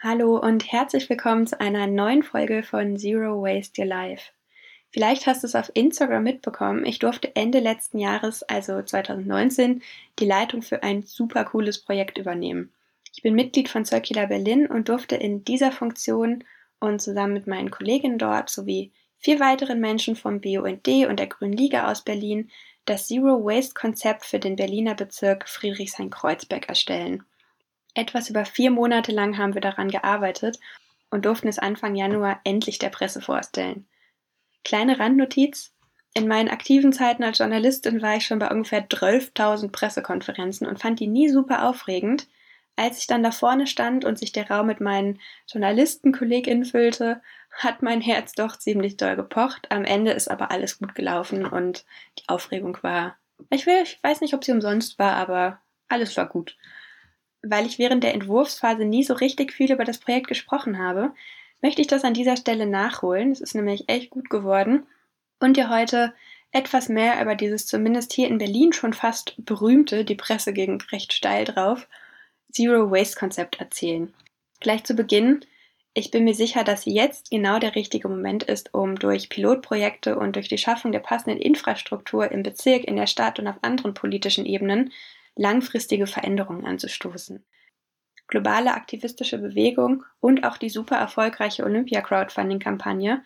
Hallo und herzlich willkommen zu einer neuen Folge von Zero Waste Your Life. Vielleicht hast du es auf Instagram mitbekommen. Ich durfte Ende letzten Jahres, also 2019, die Leitung für ein super cooles Projekt übernehmen. Ich bin Mitglied von Circular Berlin und durfte in dieser Funktion und zusammen mit meinen Kolleginnen dort sowie vier weiteren Menschen vom BUND und der Grünen Liga aus Berlin das Zero Waste Konzept für den Berliner Bezirk Friedrichshain-Kreuzberg erstellen. Etwas über vier Monate lang haben wir daran gearbeitet und durften es Anfang Januar endlich der Presse vorstellen. Kleine Randnotiz. In meinen aktiven Zeiten als Journalistin war ich schon bei ungefähr 12.000 Pressekonferenzen und fand die nie super aufregend. Als ich dann da vorne stand und sich der Raum mit meinen JournalistenkollegInnen füllte, hat mein Herz doch ziemlich doll gepocht. Am Ende ist aber alles gut gelaufen und die Aufregung war, ich, will, ich weiß nicht, ob sie umsonst war, aber alles war gut. Weil ich während der Entwurfsphase nie so richtig viel über das Projekt gesprochen habe, möchte ich das an dieser Stelle nachholen. Es ist nämlich echt gut geworden. Und dir heute etwas mehr über dieses zumindest hier in Berlin schon fast berühmte, die Presse ging recht steil drauf, Zero Waste Konzept erzählen. Gleich zu Beginn, ich bin mir sicher, dass jetzt genau der richtige Moment ist, um durch Pilotprojekte und durch die Schaffung der passenden Infrastruktur im Bezirk, in der Stadt und auf anderen politischen Ebenen langfristige Veränderungen anzustoßen globale aktivistische Bewegung und auch die super erfolgreiche Olympia-Crowdfunding-Kampagne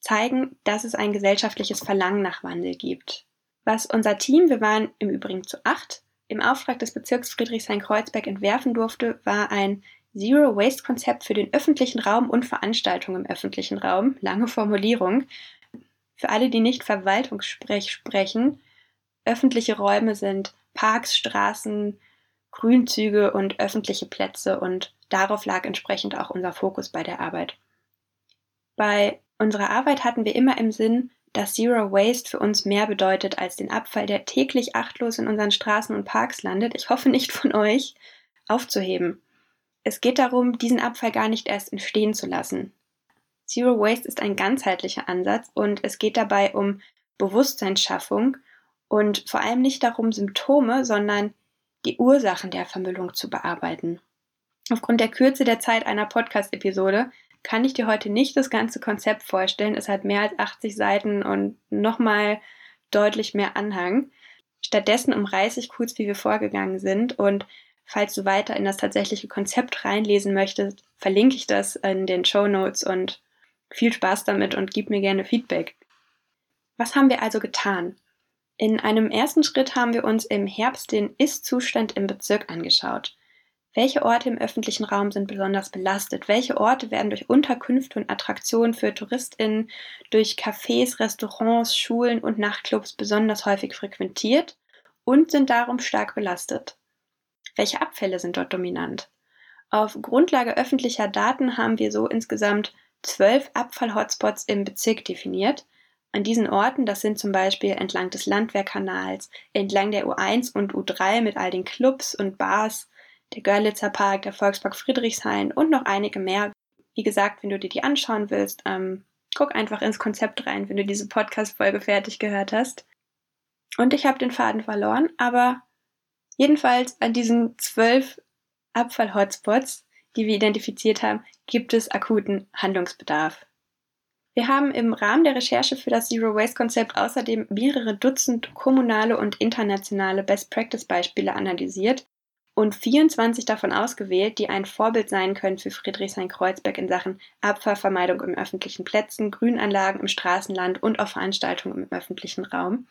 zeigen, dass es ein gesellschaftliches Verlangen nach Wandel gibt. Was unser Team, wir waren im Übrigen zu acht, im Auftrag des Bezirks Friedrichshain-Kreuzberg entwerfen durfte, war ein Zero-Waste-Konzept für den öffentlichen Raum und Veranstaltungen im öffentlichen Raum. Lange Formulierung. Für alle, die nicht Verwaltungssprech sprechen, öffentliche Räume sind Parks, Straßen, Grünzüge und öffentliche Plätze und darauf lag entsprechend auch unser Fokus bei der Arbeit. Bei unserer Arbeit hatten wir immer im Sinn, dass Zero Waste für uns mehr bedeutet als den Abfall, der täglich achtlos in unseren Straßen und Parks landet, ich hoffe nicht von euch, aufzuheben. Es geht darum, diesen Abfall gar nicht erst entstehen zu lassen. Zero Waste ist ein ganzheitlicher Ansatz und es geht dabei um Bewusstseinsschaffung und vor allem nicht darum, Symptome, sondern die Ursachen der Vermüllung zu bearbeiten. Aufgrund der Kürze der Zeit einer Podcast-Episode kann ich dir heute nicht das ganze Konzept vorstellen. Es hat mehr als 80 Seiten und nochmal deutlich mehr Anhang. Stattdessen umreiße ich kurz, wie wir vorgegangen sind und falls du weiter in das tatsächliche Konzept reinlesen möchtest, verlinke ich das in den Show Notes und viel Spaß damit und gib mir gerne Feedback. Was haben wir also getan? In einem ersten Schritt haben wir uns im Herbst den Ist-Zustand im Bezirk angeschaut. Welche Orte im öffentlichen Raum sind besonders belastet? Welche Orte werden durch Unterkünfte und Attraktionen für TouristInnen, durch Cafés, Restaurants, Schulen und Nachtclubs besonders häufig frequentiert und sind darum stark belastet? Welche Abfälle sind dort dominant? Auf Grundlage öffentlicher Daten haben wir so insgesamt zwölf Abfall-Hotspots im Bezirk definiert, an diesen Orten, das sind zum Beispiel entlang des Landwehrkanals, entlang der U1 und U3 mit all den Clubs und Bars, der Görlitzer Park, der Volkspark Friedrichshain und noch einige mehr. Wie gesagt, wenn du dir die anschauen willst, ähm, guck einfach ins Konzept rein, wenn du diese Podcast-Folge fertig gehört hast. Und ich habe den Faden verloren, aber jedenfalls an diesen zwölf Abfall-Hotspots, die wir identifiziert haben, gibt es akuten Handlungsbedarf. Wir haben im Rahmen der Recherche für das Zero Waste Konzept außerdem mehrere Dutzend kommunale und internationale Best Practice Beispiele analysiert und 24 davon ausgewählt, die ein Vorbild sein können für Friedrichshain-Kreuzberg in Sachen Abfallvermeidung im öffentlichen Plätzen, Grünanlagen im Straßenland und auf Veranstaltungen im öffentlichen Raum.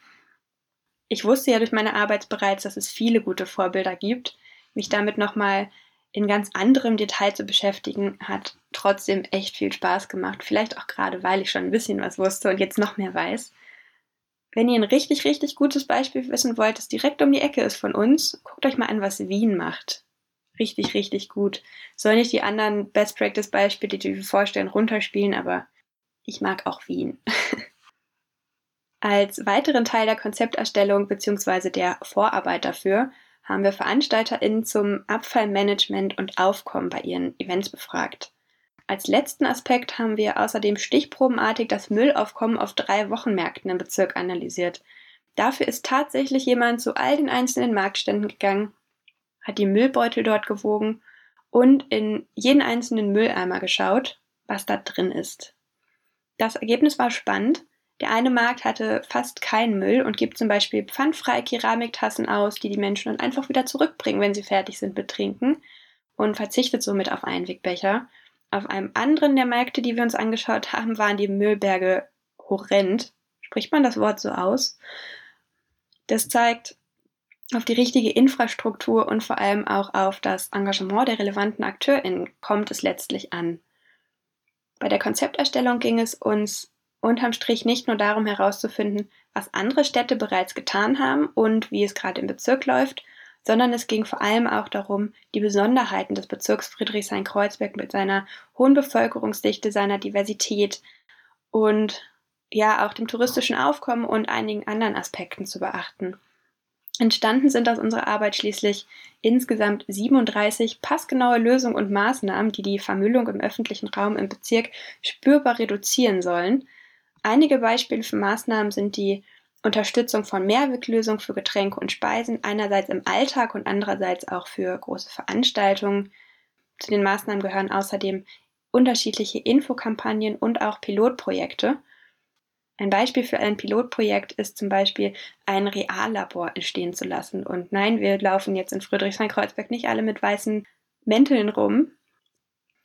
Ich wusste ja durch meine Arbeit bereits, dass es viele gute Vorbilder gibt. Mich damit nochmal in ganz anderem Detail zu beschäftigen, hat trotzdem echt viel Spaß gemacht. Vielleicht auch gerade, weil ich schon ein bisschen was wusste und jetzt noch mehr weiß. Wenn ihr ein richtig, richtig gutes Beispiel wissen wollt, das direkt um die Ecke ist von uns, guckt euch mal an, was Wien macht. Richtig, richtig gut. Soll nicht die anderen Best Practice Beispiele, die wir vorstellen, runterspielen, aber ich mag auch Wien. Als weiteren Teil der Konzepterstellung bzw. der Vorarbeit dafür haben wir VeranstalterInnen zum Abfallmanagement und Aufkommen bei ihren Events befragt. Als letzten Aspekt haben wir außerdem stichprobenartig das Müllaufkommen auf drei Wochenmärkten im Bezirk analysiert. Dafür ist tatsächlich jemand zu all den einzelnen Marktständen gegangen, hat die Müllbeutel dort gewogen und in jeden einzelnen Mülleimer geschaut, was da drin ist. Das Ergebnis war spannend. Der eine Markt hatte fast keinen Müll und gibt zum Beispiel pfandfreie Keramiktassen aus, die die Menschen dann einfach wieder zurückbringen, wenn sie fertig sind mit Trinken und verzichtet somit auf Einwegbecher. Auf einem anderen der Märkte, die wir uns angeschaut haben, waren die Müllberge horrend. Spricht man das Wort so aus? Das zeigt, auf die richtige Infrastruktur und vor allem auch auf das Engagement der relevanten AkteurInnen kommt es letztlich an. Bei der Konzepterstellung ging es uns unterm Strich nicht nur darum herauszufinden, was andere Städte bereits getan haben und wie es gerade im Bezirk läuft, sondern es ging vor allem auch darum, die Besonderheiten des Bezirks Friedrichshain-Kreuzberg mit seiner hohen Bevölkerungsdichte, seiner Diversität und ja auch dem touristischen Aufkommen und einigen anderen Aspekten zu beachten. Entstanden sind aus unserer Arbeit schließlich insgesamt 37 passgenaue Lösungen und Maßnahmen, die die Vermüllung im öffentlichen Raum im Bezirk spürbar reduzieren sollen. Einige Beispiele für Maßnahmen sind die Unterstützung von Mehrweglösungen für Getränke und Speisen, einerseits im Alltag und andererseits auch für große Veranstaltungen. Zu den Maßnahmen gehören außerdem unterschiedliche Infokampagnen und auch Pilotprojekte. Ein Beispiel für ein Pilotprojekt ist zum Beispiel ein Reallabor entstehen zu lassen. Und nein, wir laufen jetzt in Friedrichshain-Kreuzberg nicht alle mit weißen Mänteln rum.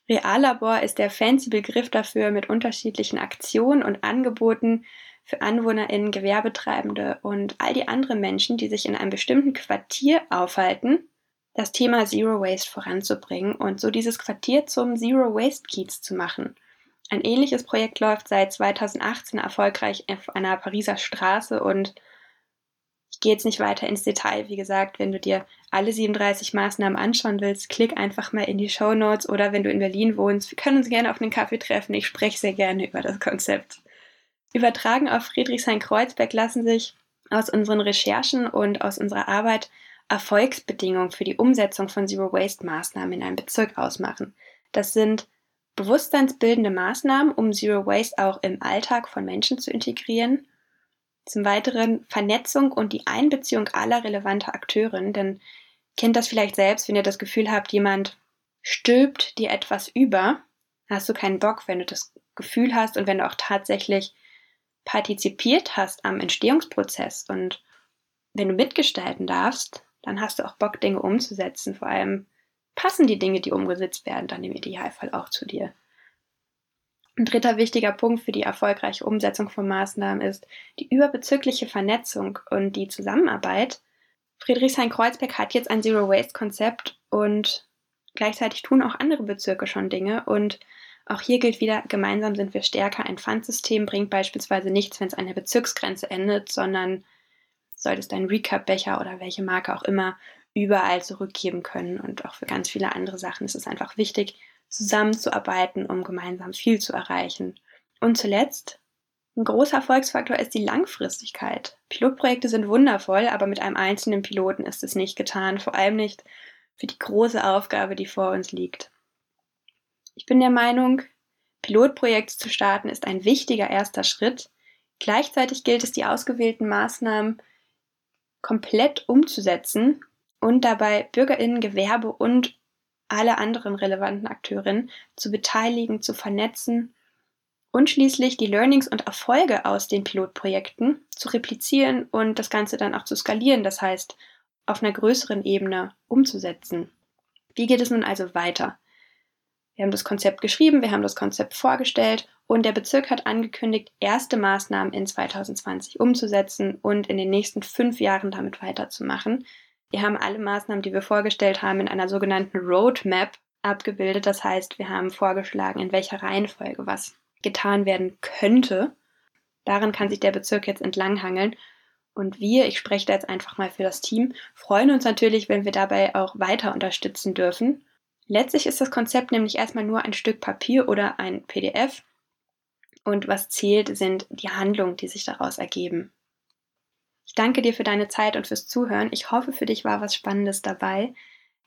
Reallabor ist der fancy Begriff dafür, mit unterschiedlichen Aktionen und Angeboten für AnwohnerInnen, Gewerbetreibende und all die anderen Menschen, die sich in einem bestimmten Quartier aufhalten, das Thema Zero Waste voranzubringen und so dieses Quartier zum Zero Waste Kiez zu machen – ein ähnliches Projekt läuft seit 2018 erfolgreich auf einer Pariser Straße und ich gehe jetzt nicht weiter ins Detail. Wie gesagt, wenn du dir alle 37 Maßnahmen anschauen willst, klick einfach mal in die Show Notes oder wenn du in Berlin wohnst, wir können uns gerne auf einen Kaffee treffen. Ich spreche sehr gerne über das Konzept. Übertragen auf Friedrichshain-Kreuzberg lassen sich aus unseren Recherchen und aus unserer Arbeit Erfolgsbedingungen für die Umsetzung von Zero Waste Maßnahmen in einem Bezirk ausmachen. Das sind bewusstseinsbildende Maßnahmen, um Zero Waste auch im Alltag von Menschen zu integrieren. Zum Weiteren Vernetzung und die Einbeziehung aller relevanter Akteurinnen, denn kennt das vielleicht selbst, wenn ihr das Gefühl habt, jemand stülpt dir etwas über, hast du keinen Bock, wenn du das Gefühl hast und wenn du auch tatsächlich partizipiert hast am Entstehungsprozess. Und wenn du mitgestalten darfst, dann hast du auch Bock, Dinge umzusetzen, vor allem passen die Dinge, die umgesetzt werden, dann im Idealfall auch zu dir. Ein dritter wichtiger Punkt für die erfolgreiche Umsetzung von Maßnahmen ist die überbezügliche Vernetzung und die Zusammenarbeit. Friedrichshain-Kreuzberg hat jetzt ein Zero-Waste-Konzept und gleichzeitig tun auch andere Bezirke schon Dinge und auch hier gilt wieder, gemeinsam sind wir stärker. Ein Pfandsystem bringt beispielsweise nichts, wenn es an der Bezirksgrenze endet, sondern solltest deinen Recap-Becher oder welche Marke auch immer überall zurückgeben können. Und auch für ganz viele andere Sachen ist es einfach wichtig, zusammenzuarbeiten, um gemeinsam viel zu erreichen. Und zuletzt, ein großer Erfolgsfaktor ist die Langfristigkeit. Pilotprojekte sind wundervoll, aber mit einem einzelnen Piloten ist es nicht getan, vor allem nicht für die große Aufgabe, die vor uns liegt. Ich bin der Meinung, Pilotprojekte zu starten ist ein wichtiger erster Schritt. Gleichzeitig gilt es, die ausgewählten Maßnahmen komplett umzusetzen und dabei Bürgerinnen, Gewerbe und alle anderen relevanten Akteurinnen zu beteiligen, zu vernetzen und schließlich die Learnings und Erfolge aus den Pilotprojekten zu replizieren und das Ganze dann auch zu skalieren, das heißt auf einer größeren Ebene umzusetzen. Wie geht es nun also weiter? Wir haben das Konzept geschrieben, wir haben das Konzept vorgestellt und der Bezirk hat angekündigt, erste Maßnahmen in 2020 umzusetzen und in den nächsten fünf Jahren damit weiterzumachen. Wir haben alle Maßnahmen, die wir vorgestellt haben, in einer sogenannten Roadmap abgebildet. Das heißt, wir haben vorgeschlagen, in welcher Reihenfolge was getan werden könnte. Daran kann sich der Bezirk jetzt entlanghangeln. Und wir, ich spreche da jetzt einfach mal für das Team, freuen uns natürlich, wenn wir dabei auch weiter unterstützen dürfen. Letztlich ist das Konzept nämlich erstmal nur ein Stück Papier oder ein PDF. Und was zählt, sind die Handlungen, die sich daraus ergeben. Ich danke dir für deine Zeit und fürs Zuhören. Ich hoffe, für dich war was Spannendes dabei.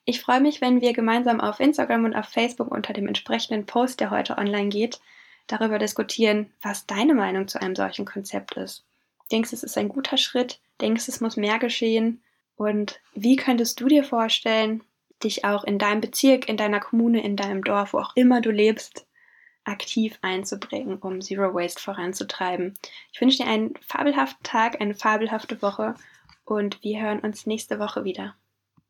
Ich freue mich, wenn wir gemeinsam auf Instagram und auf Facebook unter dem entsprechenden Post, der heute online geht, darüber diskutieren, was deine Meinung zu einem solchen Konzept ist. Denkst du, es ist ein guter Schritt? Denkst du, es muss mehr geschehen? Und wie könntest du dir vorstellen, dich auch in deinem Bezirk, in deiner Kommune, in deinem Dorf, wo auch immer du lebst, aktiv einzubringen, um Zero Waste voranzutreiben. Ich wünsche dir einen fabelhaften Tag, eine fabelhafte Woche und wir hören uns nächste Woche wieder.